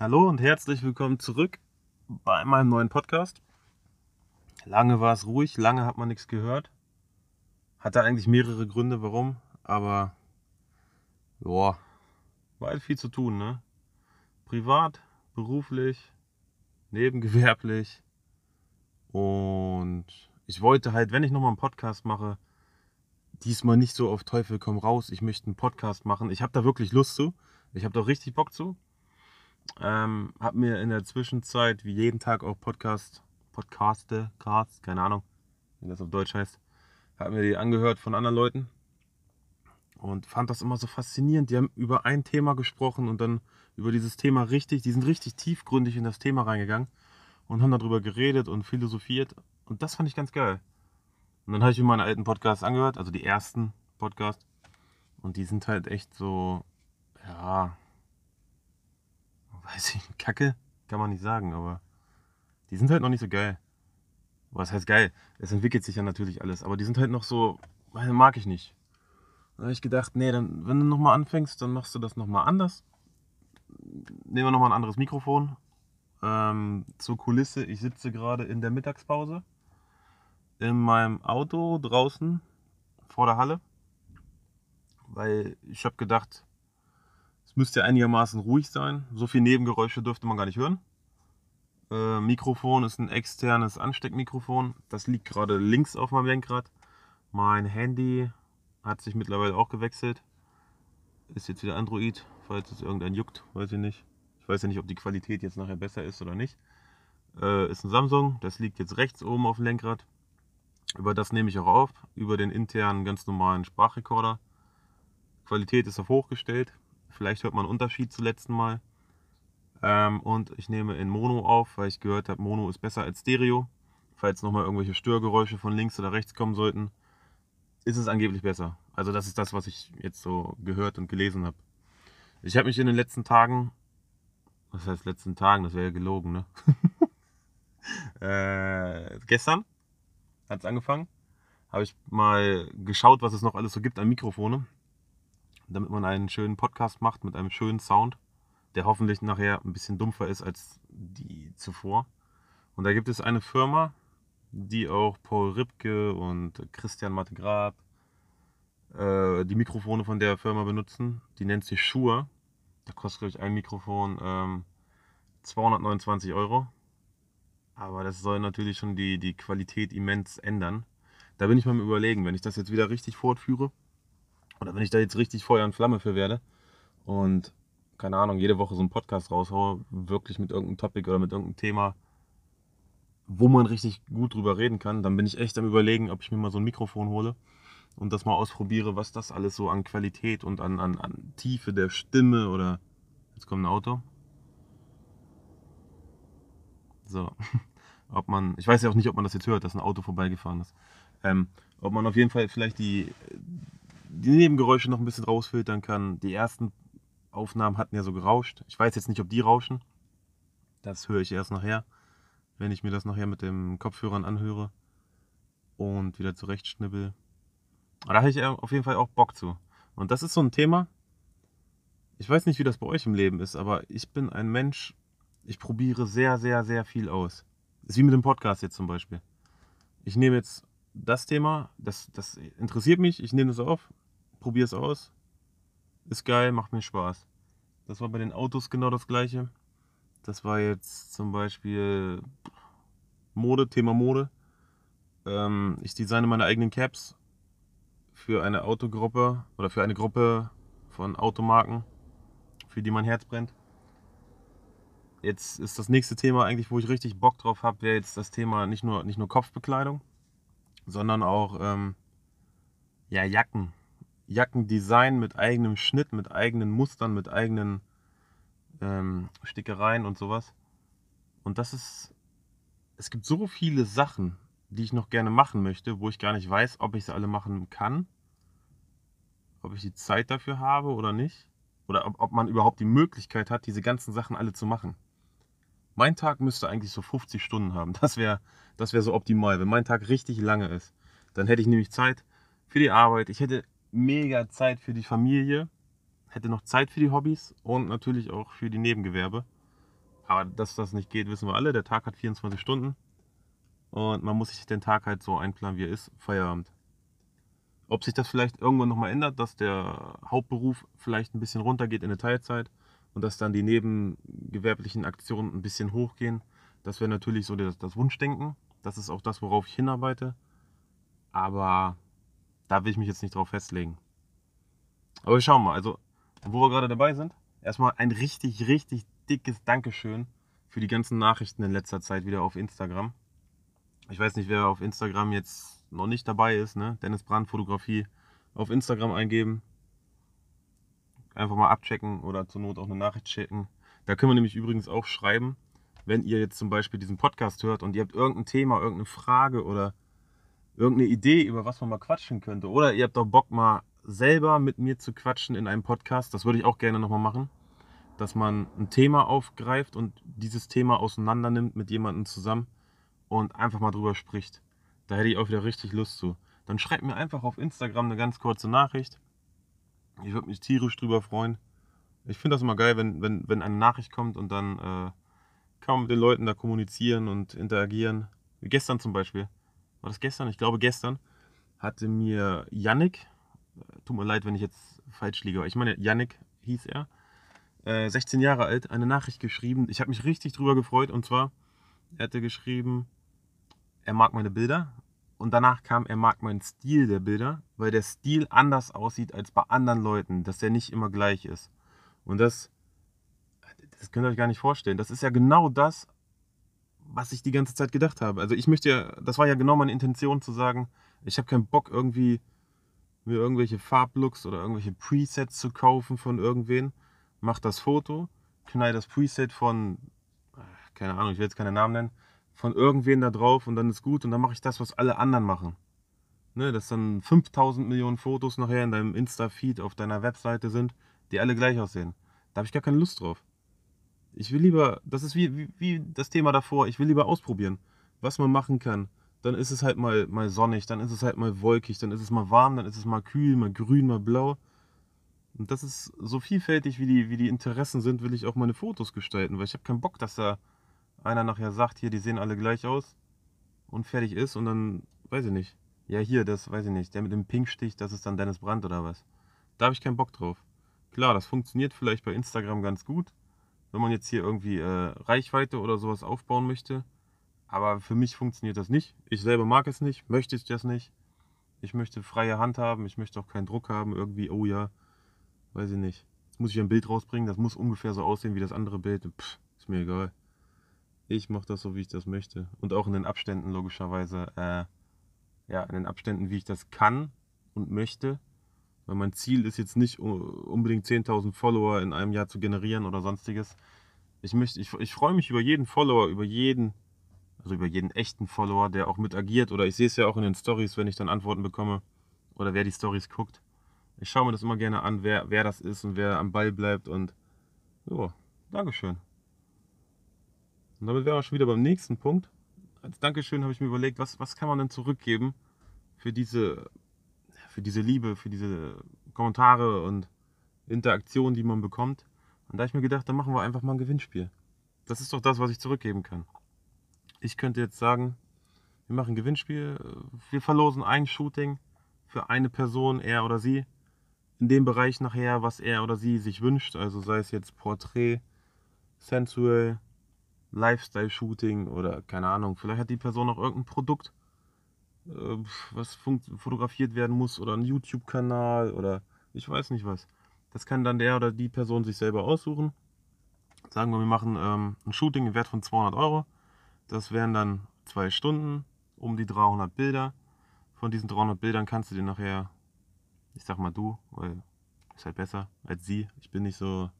Hallo und herzlich willkommen zurück bei meinem neuen Podcast. Lange war es ruhig, lange hat man nichts gehört. Hatte eigentlich mehrere Gründe, warum, aber ja, war halt viel zu tun, ne? Privat, beruflich, nebengewerblich. Und ich wollte halt, wenn ich nochmal einen Podcast mache, diesmal nicht so auf Teufel komm raus. Ich möchte einen Podcast machen. Ich habe da wirklich Lust zu. Ich habe da richtig Bock zu. Ähm, habe mir in der Zwischenzeit wie jeden Tag auch Podcast, Podcaste, Casts, keine Ahnung, wie das auf Deutsch heißt, habe mir die angehört von anderen Leuten und fand das immer so faszinierend. Die haben über ein Thema gesprochen und dann über dieses Thema richtig, die sind richtig tiefgründig in das Thema reingegangen und haben darüber geredet und philosophiert und das fand ich ganz geil. Und dann habe ich mir meine alten Podcasts angehört, also die ersten Podcasts und die sind halt echt so, ja, weiß ich, Kacke, kann man nicht sagen, aber die sind halt noch nicht so geil. Was heißt geil? Es entwickelt sich ja natürlich alles, aber die sind halt noch so, mag ich nicht. Da habe ich gedacht, nee, dann, wenn du nochmal anfängst, dann machst du das nochmal anders. Nehmen wir nochmal ein anderes Mikrofon. Ähm, zur Kulisse, ich sitze gerade in der Mittagspause in meinem Auto draußen vor der Halle, weil ich habe gedacht, es müsste einigermaßen ruhig sein. So viel Nebengeräusche dürfte man gar nicht hören. Äh, Mikrofon ist ein externes Ansteckmikrofon. Das liegt gerade links auf meinem Lenkrad. Mein Handy hat sich mittlerweile auch gewechselt. Ist jetzt wieder Android, falls es irgendein juckt, weiß ich nicht. Ich weiß ja nicht, ob die Qualität jetzt nachher besser ist oder nicht. Äh, ist ein Samsung, das liegt jetzt rechts oben auf dem Lenkrad. Über das nehme ich auch auf, über den internen ganz normalen Sprachrekorder. Qualität ist auf hochgestellt. Vielleicht hört man einen Unterschied zum letzten Mal. Ähm, und ich nehme in Mono auf, weil ich gehört habe, Mono ist besser als Stereo. Falls nochmal irgendwelche Störgeräusche von links oder rechts kommen sollten, ist es angeblich besser. Also das ist das, was ich jetzt so gehört und gelesen habe. Ich habe mich in den letzten Tagen, was heißt letzten Tagen, das wäre ja gelogen, ne? äh, gestern hat es angefangen, habe ich mal geschaut, was es noch alles so gibt an Mikrofone damit man einen schönen Podcast macht mit einem schönen Sound, der hoffentlich nachher ein bisschen dumpfer ist als die zuvor. Und da gibt es eine Firma, die auch Paul Ripke und Christian Mattegrab äh, die Mikrofone von der Firma benutzen. Die nennt sich Shure. Da kostet, glaube ich, ein Mikrofon ähm, 229 Euro. Aber das soll natürlich schon die, die Qualität immens ändern. Da bin ich mal überlegen, wenn ich das jetzt wieder richtig fortführe, oder wenn ich da jetzt richtig Feuer und Flamme für werde und keine Ahnung, jede Woche so einen Podcast raushaue, wirklich mit irgendeinem Topic oder mit irgendeinem Thema, wo man richtig gut drüber reden kann, dann bin ich echt am überlegen, ob ich mir mal so ein Mikrofon hole und das mal ausprobiere, was das alles so an Qualität und an, an, an Tiefe der Stimme oder jetzt kommt ein Auto. So, ob man, ich weiß ja auch nicht, ob man das jetzt hört, dass ein Auto vorbeigefahren ist. Ähm, ob man auf jeden Fall vielleicht die, die Nebengeräusche noch ein bisschen rausfiltern kann. Die ersten Aufnahmen hatten ja so gerauscht. Ich weiß jetzt nicht, ob die rauschen. Das höre ich erst nachher, wenn ich mir das nachher mit den Kopfhörern anhöre und wieder zurechtschnibbel. Aber da habe ich auf jeden Fall auch Bock zu. Und das ist so ein Thema. Ich weiß nicht, wie das bei euch im Leben ist, aber ich bin ein Mensch, ich probiere sehr, sehr, sehr viel aus. Das ist wie mit dem Podcast jetzt zum Beispiel. Ich nehme jetzt das Thema, das, das interessiert mich, ich nehme das auf, probiere es aus. Ist geil, macht mir Spaß. Das war bei den Autos genau das gleiche. Das war jetzt zum Beispiel Mode, Thema Mode. Ähm, ich designe meine eigenen Caps für eine Autogruppe oder für eine Gruppe von Automarken, für die mein Herz brennt. Jetzt ist das nächste Thema eigentlich, wo ich richtig Bock drauf habe, wäre jetzt das Thema nicht nur, nicht nur Kopfbekleidung, sondern auch ähm, ja, Jacken. Jackendesign mit eigenem Schnitt, mit eigenen Mustern, mit eigenen ähm, Stickereien und sowas. Und das ist, es gibt so viele Sachen, die ich noch gerne machen möchte, wo ich gar nicht weiß, ob ich sie alle machen kann, ob ich die Zeit dafür habe oder nicht, oder ob, ob man überhaupt die Möglichkeit hat, diese ganzen Sachen alle zu machen. Mein Tag müsste eigentlich so 50 Stunden haben. Das wäre das wär so optimal. Wenn mein Tag richtig lange ist, dann hätte ich nämlich Zeit für die Arbeit. Ich hätte mega Zeit für die Familie, hätte noch Zeit für die Hobbys und natürlich auch für die Nebengewerbe. Aber dass das nicht geht, wissen wir alle. Der Tag hat 24 Stunden. Und man muss sich den Tag halt so einplanen, wie er ist. Feierabend. Ob sich das vielleicht irgendwann nochmal ändert, dass der Hauptberuf vielleicht ein bisschen runtergeht in der Teilzeit und dass dann die nebengewerblichen Aktionen ein bisschen hochgehen, das wäre natürlich so das, das Wunschdenken. Das ist auch das, worauf ich hinarbeite. Aber da will ich mich jetzt nicht drauf festlegen. Aber wir schauen mal. Also, wo wir gerade dabei sind, erstmal ein richtig, richtig dickes Dankeschön für die ganzen Nachrichten in letzter Zeit wieder auf Instagram. Ich weiß nicht, wer auf Instagram jetzt noch nicht dabei ist, ne? Dennis Brand Fotografie auf Instagram eingeben. Einfach mal abchecken oder zur Not auch eine Nachricht schicken. Da können wir nämlich übrigens auch schreiben, wenn ihr jetzt zum Beispiel diesen Podcast hört und ihr habt irgendein Thema, irgendeine Frage oder irgendeine Idee, über was man mal quatschen könnte. Oder ihr habt doch Bock, mal selber mit mir zu quatschen in einem Podcast. Das würde ich auch gerne nochmal machen. Dass man ein Thema aufgreift und dieses Thema auseinander nimmt mit jemandem zusammen und einfach mal drüber spricht. Da hätte ich auch wieder richtig Lust zu. Dann schreibt mir einfach auf Instagram eine ganz kurze Nachricht. Ich würde mich tierisch drüber freuen. Ich finde das immer geil, wenn, wenn, wenn eine Nachricht kommt und dann äh, kann man mit den Leuten da kommunizieren und interagieren. Wie gestern zum Beispiel. War das gestern? Ich glaube gestern hatte mir Yannick, tut mir leid, wenn ich jetzt falsch liege, aber ich meine, Yannick hieß er, äh, 16 Jahre alt, eine Nachricht geschrieben. Ich habe mich richtig drüber gefreut und zwar, er hatte geschrieben, er mag meine Bilder und danach kam, er mag meinen Stil der Bilder, weil der Stil anders aussieht als bei anderen Leuten, dass der nicht immer gleich ist. Und das, das könnt ihr euch gar nicht vorstellen. Das ist ja genau das, was ich die ganze Zeit gedacht habe. Also ich möchte ja, das war ja genau meine Intention zu sagen, ich habe keinen Bock irgendwie mir irgendwelche Farblooks oder irgendwelche Presets zu kaufen von irgendwen. Mach das Foto, knall das Preset von, keine Ahnung, ich will jetzt keine Namen nennen, von irgendwen da drauf und dann ist gut und dann mache ich das, was alle anderen machen. Ne, dass dann 5000 Millionen Fotos nachher in deinem Insta-Feed auf deiner Webseite sind, die alle gleich aussehen. Da habe ich gar keine Lust drauf. Ich will lieber, das ist wie, wie, wie das Thema davor, ich will lieber ausprobieren, was man machen kann. Dann ist es halt mal, mal sonnig, dann ist es halt mal wolkig, dann ist es mal warm, dann ist es mal kühl, mal grün, mal blau. Und das ist so vielfältig, wie die, wie die Interessen sind, will ich auch meine Fotos gestalten, weil ich habe keinen Bock, dass da einer nachher sagt, hier, die sehen alle gleich aus und fertig ist und dann, weiß ich nicht. Ja, hier, das weiß ich nicht. Der mit dem Pinkstich, das ist dann Dennis Brandt oder was. Da habe ich keinen Bock drauf. Klar, das funktioniert vielleicht bei Instagram ganz gut, wenn man jetzt hier irgendwie äh, Reichweite oder sowas aufbauen möchte. Aber für mich funktioniert das nicht. Ich selber mag es nicht, möchte ich das nicht. Ich möchte freie Hand haben, ich möchte auch keinen Druck haben, irgendwie, oh ja, weiß ich nicht. Jetzt muss ich ein Bild rausbringen, das muss ungefähr so aussehen wie das andere Bild. Pff, ist mir egal. Ich mache das so, wie ich das möchte. Und auch in den Abständen logischerweise. Äh, ja, in den Abständen, wie ich das kann und möchte. Weil mein Ziel ist jetzt nicht unbedingt 10.000 Follower in einem Jahr zu generieren oder sonstiges. Ich, möchte, ich, ich freue mich über jeden Follower, über jeden, also über jeden echten Follower, der auch mit agiert. Oder ich sehe es ja auch in den Stories, wenn ich dann Antworten bekomme. Oder wer die Stories guckt. Ich schaue mir das immer gerne an, wer, wer das ist und wer am Ball bleibt. Und so, Dankeschön. Und damit wären wir schon wieder beim nächsten Punkt. Als Dankeschön habe ich mir überlegt, was, was kann man denn zurückgeben für diese, für diese Liebe, für diese Kommentare und Interaktion, die man bekommt. Und da habe ich mir gedacht, dann machen wir einfach mal ein Gewinnspiel. Das ist doch das, was ich zurückgeben kann. Ich könnte jetzt sagen, wir machen ein Gewinnspiel, wir verlosen ein Shooting für eine Person, er oder sie, in dem Bereich nachher, was er oder sie sich wünscht. Also sei es jetzt Porträt, Sensual, Lifestyle-Shooting oder keine Ahnung, vielleicht hat die Person auch irgendein Produkt, äh, was fotografiert werden muss oder ein YouTube-Kanal oder ich weiß nicht was. Das kann dann der oder die Person sich selber aussuchen. Sagen wir, wir machen ähm, ein Shooting im Wert von 200 Euro. Das wären dann zwei Stunden, um die 300 Bilder. Von diesen 300 Bildern kannst du dir nachher, ich sag mal du, weil ist halt besser als sie. Ich bin nicht so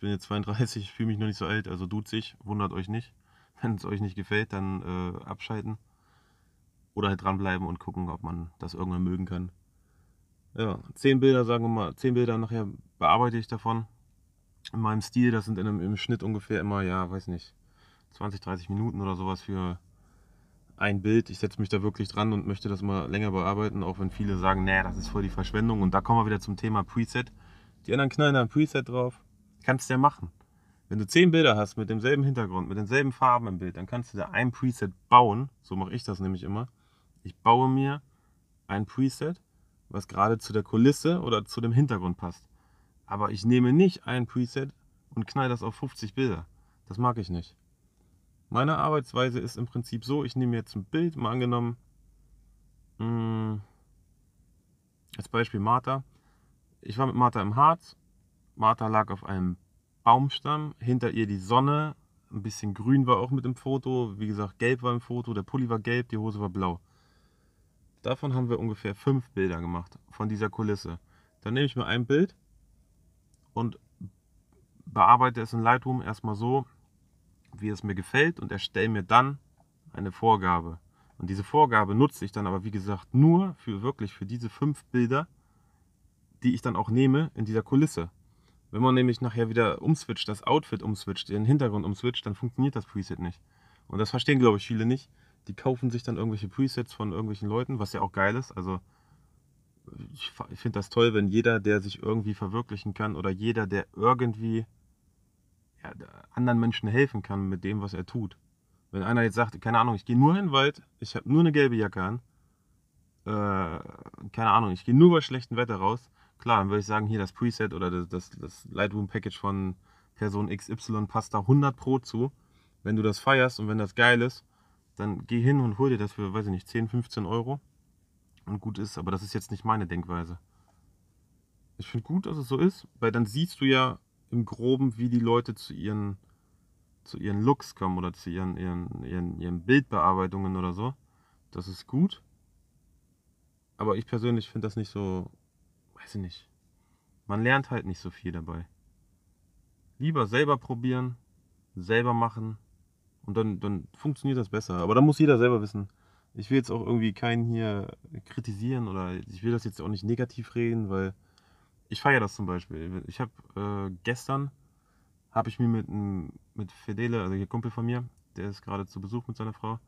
ich bin jetzt 32, ich fühle mich noch nicht so alt, also sich, wundert euch nicht. Wenn es euch nicht gefällt, dann äh, abschalten. Oder halt dranbleiben und gucken, ob man das irgendwann mögen kann. Ja, zehn Bilder, sagen wir mal, zehn Bilder nachher bearbeite ich davon. In meinem Stil, das sind in einem, im Schnitt ungefähr immer, ja, weiß nicht, 20, 30 Minuten oder sowas für ein Bild. Ich setze mich da wirklich dran und möchte das mal länger bearbeiten, auch wenn viele sagen, nee, das ist voll die Verschwendung. Und da kommen wir wieder zum Thema Preset. Die anderen knallen da ein Preset drauf. Kannst du ja machen. Wenn du zehn Bilder hast mit demselben Hintergrund, mit denselben Farben im Bild, dann kannst du da ein Preset bauen. So mache ich das nämlich immer. Ich baue mir ein Preset, was gerade zu der Kulisse oder zu dem Hintergrund passt. Aber ich nehme nicht ein Preset und knall das auf 50 Bilder. Das mag ich nicht. Meine Arbeitsweise ist im Prinzip so, ich nehme jetzt ein Bild, mal angenommen, mh, hm, als Beispiel Martha. Ich war mit Martha im Harz. Martha lag auf einem Baumstamm, hinter ihr die Sonne, ein bisschen grün war auch mit dem Foto, wie gesagt, gelb war im Foto, der Pulli war gelb, die Hose war blau. Davon haben wir ungefähr fünf Bilder gemacht, von dieser Kulisse. Dann nehme ich mir ein Bild und bearbeite es in Lightroom erstmal so, wie es mir gefällt und erstelle mir dann eine Vorgabe. Und diese Vorgabe nutze ich dann aber, wie gesagt, nur für wirklich für diese fünf Bilder, die ich dann auch nehme in dieser Kulisse. Wenn man nämlich nachher wieder umswitcht, das Outfit umswitcht, den Hintergrund umswitcht, dann funktioniert das Preset nicht. Und das verstehen, glaube ich, viele nicht. Die kaufen sich dann irgendwelche Presets von irgendwelchen Leuten, was ja auch geil ist. Also ich, finde das toll, wenn jeder, der sich irgendwie verwirklichen kann oder jeder, der irgendwie ja, anderen Menschen helfen kann mit dem, was er tut. Wenn einer jetzt sagt, keine Ahnung, ich gehe nur in den Wald, ich habe nur eine gelbe Jacke an, äh, keine Ahnung, ich gehe nur bei schlechtem Wetter raus, Klar, dann würde ich sagen, hier das Preset oder das, das, das Lightroom-Package von Person XY passt da 100 Pro zu. Wenn du das feierst und wenn das geil ist, dann geh hin und hol dir das für, weiß ich nicht, 10, 15 Euro und gut ist. Aber das ist jetzt nicht meine Denkweise. Ich finde gut, dass es so ist, weil dann siehst du ja im Groben, wie die Leute zu ihren, zu ihren Looks kommen oder zu ihren, ihren, ihren, ihren Bildbearbeitungen oder so. Das ist gut. Aber ich persönlich finde das nicht so weiß ich nicht. Man lernt halt nicht so viel dabei. Lieber selber probieren, selber machen und dann, dann funktioniert das besser. Aber da muss jeder selber wissen. Ich will jetzt auch irgendwie keinen hier kritisieren oder ich will das jetzt auch nicht negativ reden, weil ich feiere das zum Beispiel. Ich habe äh, gestern habe ich mir mit, mit Fedele, also hier Kumpel von mir, der ist gerade zu Besuch mit seiner Frau,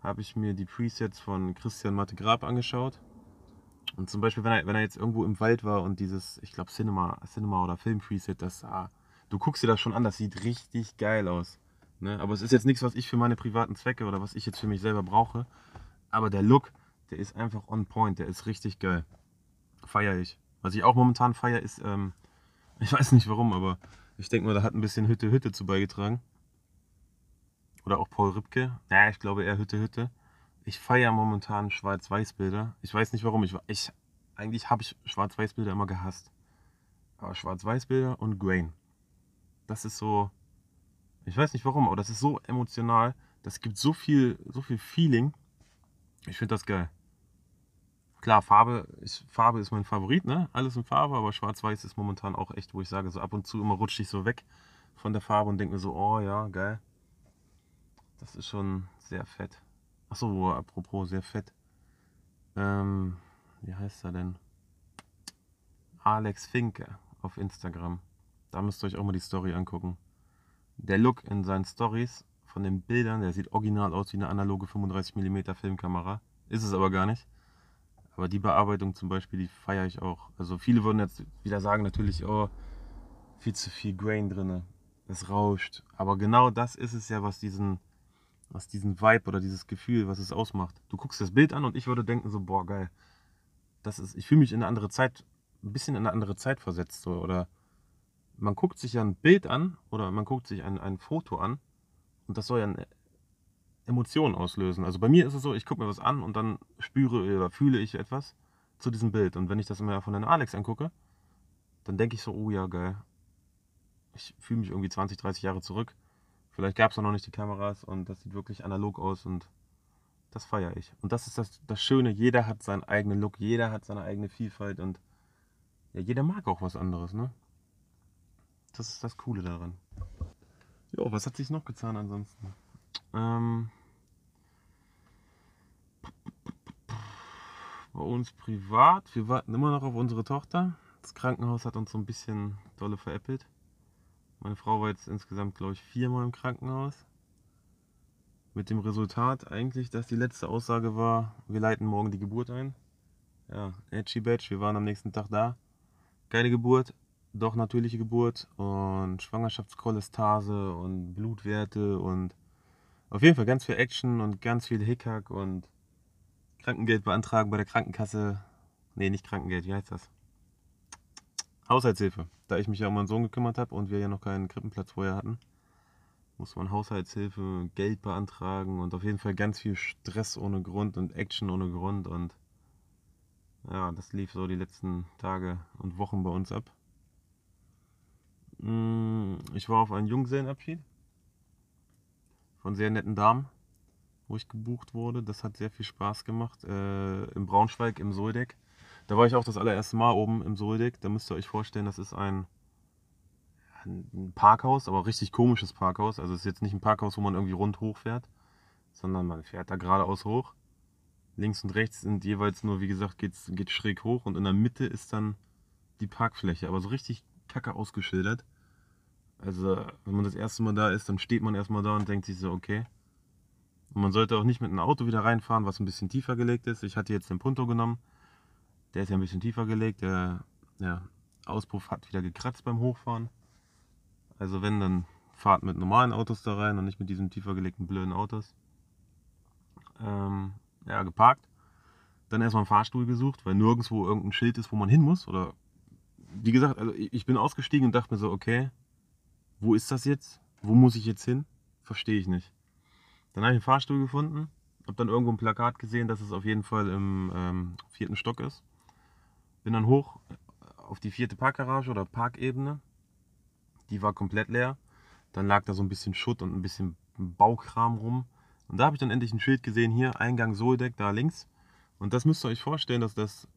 habe ich mir die Presets von Christian Matte Grab angeschaut. Und zum Beispiel, wenn er, wenn er jetzt irgendwo im Wald war und dieses, ich glaube, Cinema, Cinema oder Film Preset, das, ah, du guckst dir das schon an, das sieht richtig geil aus. Ne? Aber es ist jetzt nichts, was ich für meine privaten Zwecke oder was ich jetzt für mich selber brauche. Aber der Look, der ist einfach on point, der ist richtig geil. Feier ich. Was ich auch momentan feiere, ist, ähm, ich weiß nicht warum, aber ich denke mal, da hat ein bisschen Hütte Hütte zu beigetragen. Oder auch Paul Ripke. Ja, ich glaube eher Hütte Hütte. Ich feiere momentan Schwarz-Weiß-Bilder. Ich weiß nicht warum. Ich, ich eigentlich habe ich Schwarz-Weiß-Bilder immer gehasst. Aber Schwarz-Weiß-Bilder und Grain. Das ist so. Ich weiß nicht warum, aber das ist so emotional. Das gibt so viel, so viel Feeling. Ich finde das geil. Klar, Farbe, ich, Farbe ist mein Favorit, ne? Alles in Farbe, aber Schwarz-Weiß ist momentan auch echt, wo ich sage, so ab und zu immer rutsche ich so weg von der Farbe und denke mir so, oh ja, geil. Das ist schon sehr fett. Achso, apropos sehr fett. Ähm, wie heißt er denn? Alex Finke auf Instagram. Da müsst ihr euch auch mal die Story angucken. Der Look in seinen Stories von den Bildern, der sieht original aus wie eine analoge 35mm Filmkamera. Ist es aber gar nicht. Aber die Bearbeitung zum Beispiel, die feiere ich auch. Also viele würden jetzt wieder sagen natürlich, oh, viel zu viel Grain drin. Es rauscht. Aber genau das ist es ja, was diesen was diesen Vibe oder dieses Gefühl, was es ausmacht. Du guckst das Bild an und ich würde denken so, boah, geil. Das ist, ich fühle mich in eine andere Zeit, ein bisschen in eine andere Zeit versetzt. So. Oder man guckt sich ja ein Bild an oder man guckt sich ein, ein Foto an und das soll ja eine Emotion auslösen. Also bei mir ist es so, ich gucke mir was an und dann spüre oder fühle ich etwas zu diesem Bild. Und wenn ich das immer von den Alex angucke, dann denke ich so, oh ja, geil. Ich fühle mich irgendwie 20, 30 Jahre zurück Vielleicht gab es noch nicht die Kameras und das sieht wirklich analog aus und das feiere ich. Und das ist das, das Schöne, jeder hat seinen eigenen Look, jeder hat seine eigene Vielfalt und ja, jeder mag auch was anderes, ne? Das ist das Coole daran. Jo, was hat sich noch getan ansonsten? Ähm, bei uns privat, wir warten immer noch auf unsere Tochter. Das Krankenhaus hat uns so ein bisschen dolle veräppelt. Meine Frau war jetzt insgesamt, glaube ich, viermal im Krankenhaus. Mit dem Resultat eigentlich, dass die letzte Aussage war, wir leiten morgen die Geburt ein. Ja, edgy badge, wir waren am nächsten Tag da. Keine Geburt. doch natürliche Geburt und Schwangerschaftskolestase und Blutwerte und auf jeden Fall ganz viel Action und ganz viel Hickhack und Krankengeld beantragen bei der Krankenkasse. Nee, nicht Krankengeld, wie heißt das? Haushaltshilfe. Da ich mich ja um meinen Sohn gekümmert habe und wir ja noch keinen Krippenplatz vorher hatten, muss man Haushaltshilfe, Geld beantragen und auf jeden Fall ganz viel Stress ohne Grund und Action ohne Grund und ja, das lief so die letzten Tage und Wochen bei uns ab. Mm, ich war auf einen Junggesellenabschied von sehr netten Damen, wo ich gebucht wurde. Das hat sehr viel Spaß gemacht. Äh, Im Braunschweig, im Soldeck. Da war ich auch das allererste Mal oben im Soldeck. Da müsst ihr euch vorstellen, das ist ein, ein Parkhaus, aber richtig komisches Parkhaus. Also es ist jetzt nicht ein Parkhaus, wo man irgendwie rund hochfährt, sondern man fährt da geradeaus hoch. Links und rechts sind jeweils nur, wie gesagt, geht's, geht schräg hoch und in der Mitte ist dann die Parkfläche, aber so richtig kacke ausgeschildert. Also, wenn man das erste Mal da ist, dann steht man erstmal da und denkt sich so, okay. Und man sollte auch nicht mit einem Auto wieder reinfahren, was ein bisschen tiefer gelegt ist. Ich hatte jetzt den Punto genommen. Der ist ja ein bisschen tiefer gelegt. Der ja, Auspuff hat wieder gekratzt beim Hochfahren. Also wenn, dann fahrt mit normalen Autos da rein und nicht mit diesen tiefer gelegten blöden Autos. Ähm, ja, geparkt. Dann erstmal einen Fahrstuhl gesucht, weil nirgendwo irgendein Schild ist, wo man hin muss. Oder wie gesagt, also ich bin ausgestiegen und dachte mir so, okay, wo ist das jetzt? Wo muss ich jetzt hin? Verstehe ich nicht. Dann habe ich einen Fahrstuhl gefunden, habe dann irgendwo ein Plakat gesehen, dass es auf jeden Fall im ähm, vierten Stock ist. Bin dann hoch auf die vierte Parkgarage oder Parkebene. Die war komplett leer. Dann lag da so ein bisschen Schutt und ein bisschen Baukram rum. Und da habe ich dann endlich ein Schild gesehen, hier Eingang Soldeck, da links. Und das müsst ihr euch vorstellen, dass das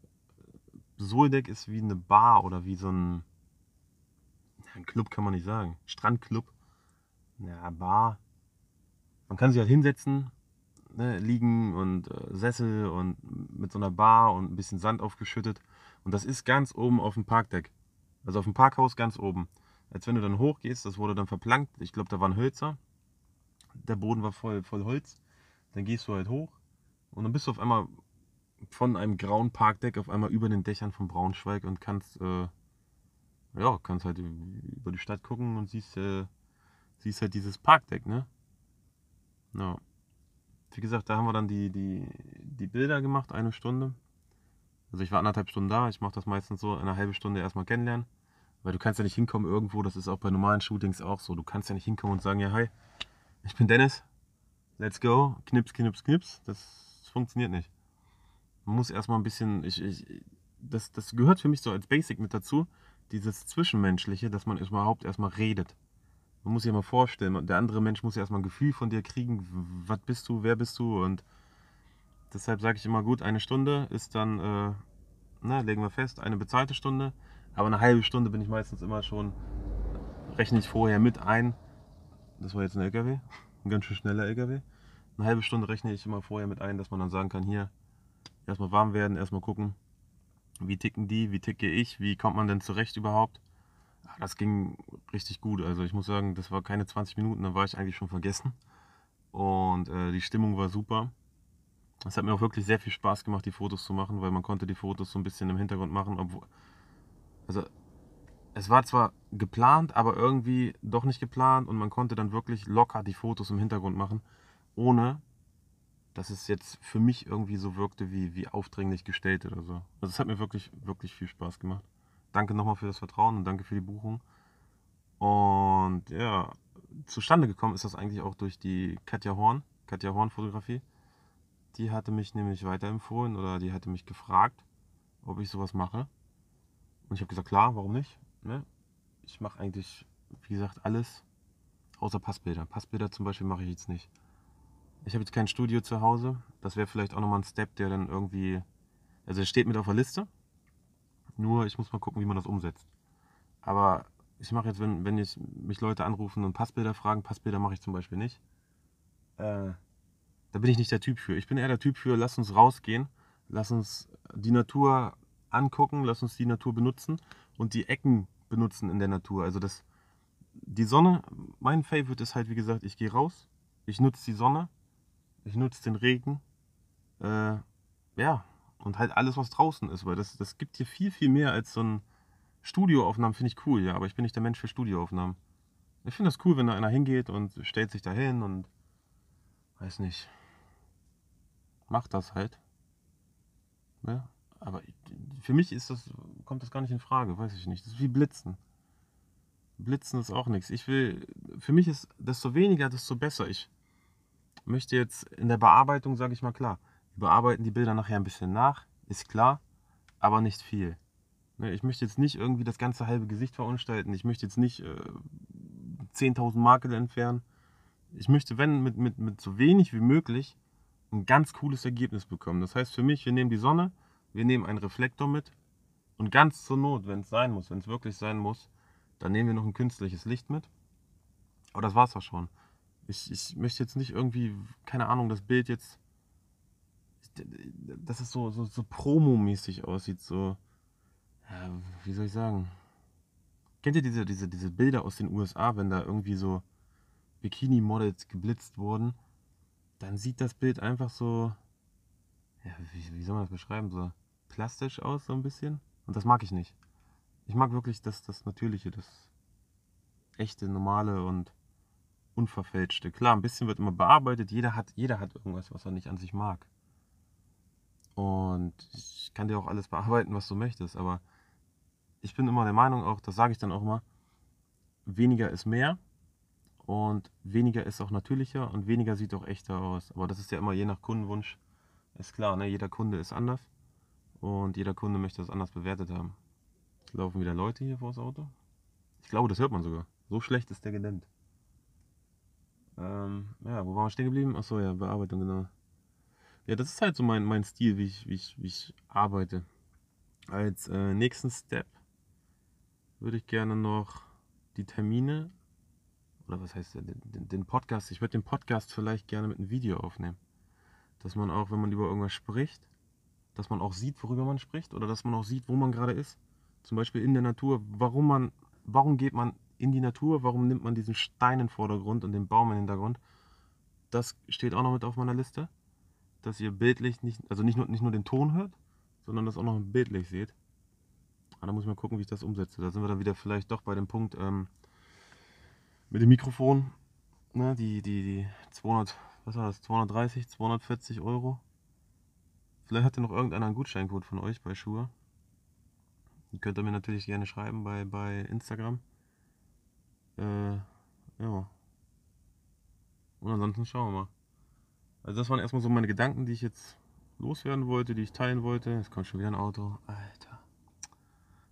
Soldeck ist wie eine Bar oder wie so ein ein Club kann man nicht sagen. Strandclub. Ja, Bar. Man kann sich halt hinsetzen, ne, liegen und äh, Sessel und mit so einer Bar und ein bisschen Sand aufgeschüttet. Und das ist ganz oben auf dem Parkdeck. Also auf dem Parkhaus ganz oben. Als wenn du dann hochgehst, das wurde dann verplankt. Ich glaube, da waren Hölzer. Der Boden war voll, voll Holz. Dann gehst du halt hoch und dann bist du auf einmal von einem grauen Parkdeck auf einmal über den Dächern von Braunschweig und kannst äh, ja, kannst halt über die Stadt gucken und siehst, äh, siehst halt dieses Parkdeck, ne? Ja. Wie gesagt, da haben wir dann die, die, die Bilder gemacht, eine Stunde. Also ich war anderthalb Stunden da, ich mache das meistens so, eine halbe Stunde erstmal kennenlernen. Weil du kannst ja nicht hinkommen irgendwo, das ist auch bei normalen Shootings auch so. Du kannst ja nicht hinkommen und sagen, ja hi, ich bin Dennis, let's go, knips, knips, knips. Das funktioniert nicht. Man muss erstmal ein bisschen, ich, ich, das, das gehört für mich so als Basic mit dazu dieses Zwischenmenschliche, dass man überhaupt erstmal redet. Man muss sich mal vorstellen, der andere Mensch muss ja erstmal ein Gefühl von dir kriegen, was bist du, wer bist du und deshalb sage ich immer gut, eine Stunde ist dann, äh, na, legen wir fest, eine bezahlte Stunde, aber eine halbe Stunde bin ich meistens immer schon, rechne ich vorher mit ein, das war jetzt ein LKW, ein ganz schön schneller LKW, eine halbe Stunde rechne ich immer vorher mit ein, dass man dann sagen kann, hier, erstmal warm werden, erstmal gucken, wie ticken die, wie ticke ich, wie kommt man denn zurecht überhaupt. Ah, das ging richtig gut. Also ich muss sagen, das war keine 20 Minuten, dann war ich eigentlich schon vergessen. Und äh, die Stimmung war super. Es hat mir auch wirklich sehr viel Spaß gemacht, die Fotos zu machen, weil man konnte die Fotos so ein bisschen im Hintergrund machen. Obwohl, also es war zwar geplant, aber irgendwie doch nicht geplant und man konnte dann wirklich locker die Fotos im Hintergrund machen, ohne dass es jetzt für mich irgendwie so wirkte wie, wie aufdringlich gestellt oder so. Also es hat mir wirklich, wirklich viel Spaß gemacht. Danke nochmal für das Vertrauen und danke für die Buchung. Und ja, zustande gekommen ist das eigentlich auch durch die Katja Horn, Katja Horn Fotografie. Die hatte mich nämlich weiterempfohlen oder die hatte mich gefragt, ob ich sowas mache. Und ich habe gesagt, klar, warum nicht? Ne? Ich mache eigentlich, wie gesagt, alles außer Passbilder. Passbilder zum Beispiel mache ich jetzt nicht. Ich habe jetzt kein Studio zu Hause. Das wäre vielleicht auch nochmal ein Step, der dann irgendwie. Also, steht mit auf der Liste. Nur, ich muss mal gucken, wie man das umsetzt. Aber ich mache jetzt, wenn, wenn ich, mich Leute anrufen und Passbilder fragen, Passbilder mache ich zum Beispiel nicht. Äh, da bin ich nicht der Typ für. Ich bin eher der Typ für, lass uns rausgehen, lass uns die Natur angucken, lass uns die Natur benutzen und die Ecken benutzen in der Natur. Also das, die Sonne, mein Favorite ist halt, wie gesagt, ich gehe raus, ich nutze die Sonne, ich nutze den Regen. Äh, ja, und halt alles, was draußen ist, weil das, das gibt hier viel, viel mehr als so ein, Studioaufnahmen finde ich cool, ja, aber ich bin nicht der Mensch für Studioaufnahmen. Ich finde das cool, wenn da einer hingeht und stellt sich da hin und weiß nicht, macht das halt. Ja, aber für mich ist das, kommt das gar nicht in Frage, weiß ich nicht. Das ist wie Blitzen. Blitzen ist auch nichts. Ich will, für mich ist desto weniger, desto besser. Ich möchte jetzt in der Bearbeitung, sage ich mal klar, wir bearbeiten die Bilder nachher ein bisschen nach, ist klar, aber nicht viel. Ne, ich möchte jetzt nicht irgendwie das ganze halbe Gesicht verunstalten. Ich möchte jetzt nicht äh, 10.000 Makel entfernen. Ich möchte, wenn, mit, mit, mit so wenig wie möglich ein ganz cooles Ergebnis bekommen. Das heißt für mich, wir nehmen die Sonne, wir nehmen einen Reflektor mit und ganz zur Not, wenn es sein muss, wenn es wirklich sein muss, dann nehmen wir noch ein künstliches Licht mit. Aber das war's auch schon. Ich, ich möchte jetzt nicht irgendwie, keine Ahnung, das Bild jetzt, dass es so, so, so promomäßig aussieht, so, ja, wie soll ich sagen? Kennt ihr diese, diese, diese Bilder aus den USA, wenn da irgendwie so Bikini-Models geblitzt wurden? Dann sieht das Bild einfach so, ja, wie, wie soll man das beschreiben, so plastisch aus, so ein bisschen. Und das mag ich nicht. Ich mag wirklich das, das Natürliche, das echte, normale und unverfälschte. Klar, ein bisschen wird immer bearbeitet. Jeder hat, jeder hat irgendwas, was er nicht an sich mag. Und ich kann dir auch alles bearbeiten, was du möchtest. Aber ich bin immer der Meinung, auch das sage ich dann auch mal, weniger ist mehr. Und weniger ist auch natürlicher und weniger sieht auch echter aus. Aber das ist ja immer je nach Kundenwunsch. Ist klar, ne? jeder Kunde ist anders. Und jeder Kunde möchte das anders bewertet haben. Es laufen wieder Leute hier vor das Auto. Ich glaube, das hört man sogar. So schlecht ist der gedämmt. Ähm, ja, wo waren wir stehen geblieben? Achso, ja, Bearbeitung, genau. Ja, das ist halt so mein, mein Stil, wie ich, wie, ich, wie ich arbeite. Als äh, nächsten Step würde ich gerne noch die Termine, oder was heißt den, den Podcast, ich würde den Podcast vielleicht gerne mit einem Video aufnehmen. Dass man auch, wenn man über irgendwas spricht, dass man auch sieht, worüber man spricht, oder dass man auch sieht, wo man gerade ist. Zum Beispiel in der Natur, warum man, warum geht man in die Natur, warum nimmt man diesen Stein im Vordergrund und den Baum im Hintergrund. Das steht auch noch mit auf meiner Liste, dass ihr bildlich nicht, also nicht nur, nicht nur den Ton hört, sondern das auch noch bildlich seht. Aber da muss ich mal gucken, wie ich das umsetze. Da sind wir dann wieder vielleicht doch bei dem Punkt ähm, mit dem Mikrofon. Ne, die, die, die 200, was war das, 230, 240 Euro. Vielleicht hat ja noch irgendeiner einen Gutscheincode von euch bei Schuhe. Den könnt ihr mir natürlich gerne schreiben bei, bei Instagram. Äh, ja. Und ansonsten schauen wir mal. Also das waren erstmal so meine Gedanken, die ich jetzt loswerden wollte, die ich teilen wollte. Jetzt kommt schon wieder ein Auto. Alter.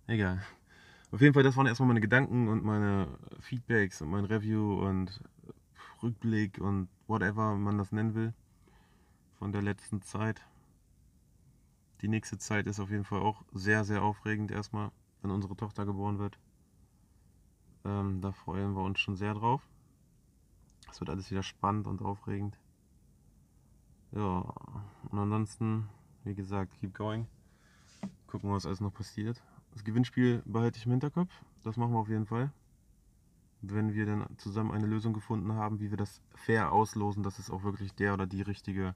Egal. Auf jeden Fall, das waren erstmal meine Gedanken und meine Feedbacks und mein Review und Rückblick und whatever man das nennen will von der letzten Zeit. Die nächste Zeit ist auf jeden Fall auch sehr, sehr aufregend erstmal, wenn unsere Tochter geboren wird. Ähm, da freuen wir uns schon sehr drauf. Es wird alles wieder spannend und aufregend. Ja, und ansonsten, wie gesagt, keep going. Gucken, was alles noch passiert. Das Gewinnspiel behalte ich im Hinterkopf. Das machen wir auf jeden Fall. Wenn wir dann zusammen eine Lösung gefunden haben, wie wir das fair auslosen, dass es auch wirklich der oder die richtige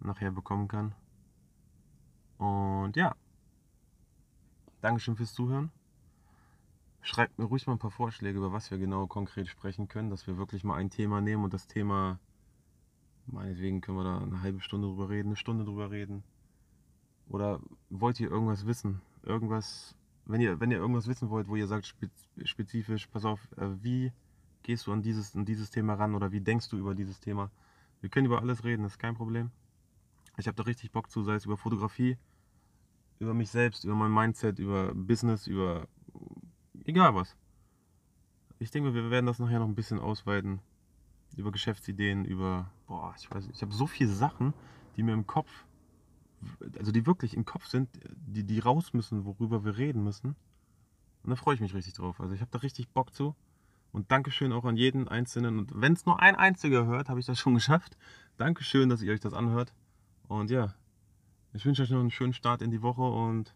nachher bekommen kann. Und ja, Dankeschön fürs Zuhören. Schreibt mir ruhig mal ein paar Vorschläge, über was wir genau konkret sprechen können, dass wir wirklich mal ein Thema nehmen und das Thema, meinetwegen können wir da eine halbe Stunde drüber reden, eine Stunde drüber reden. Oder wollt ihr irgendwas wissen? Irgendwas, wenn ihr, wenn ihr irgendwas wissen wollt, wo ihr sagt spezifisch, pass auf, äh, wie gehst du an dieses, an dieses Thema ran oder wie denkst du über dieses Thema? Wir können über alles reden, das ist kein Problem. Ich habe da richtig Bock zu, sei es über Fotografie, über mich selbst, über mein Mindset, über Business, über egal was. Ich denke, wir werden das nachher noch ein bisschen ausweiten. Über Geschäftsideen, über, boah, ich weiß, ich habe so viele Sachen, die mir im Kopf, also die wirklich im Kopf sind, die, die raus müssen, worüber wir reden müssen. Und da freue ich mich richtig drauf. Also ich habe da richtig Bock zu. Und Dankeschön auch an jeden Einzelnen. Und wenn es nur ein einziger hört, habe ich das schon geschafft. Dankeschön, dass ihr euch das anhört. Und ja, ich wünsche euch noch einen schönen Start in die Woche und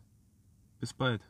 bis bald.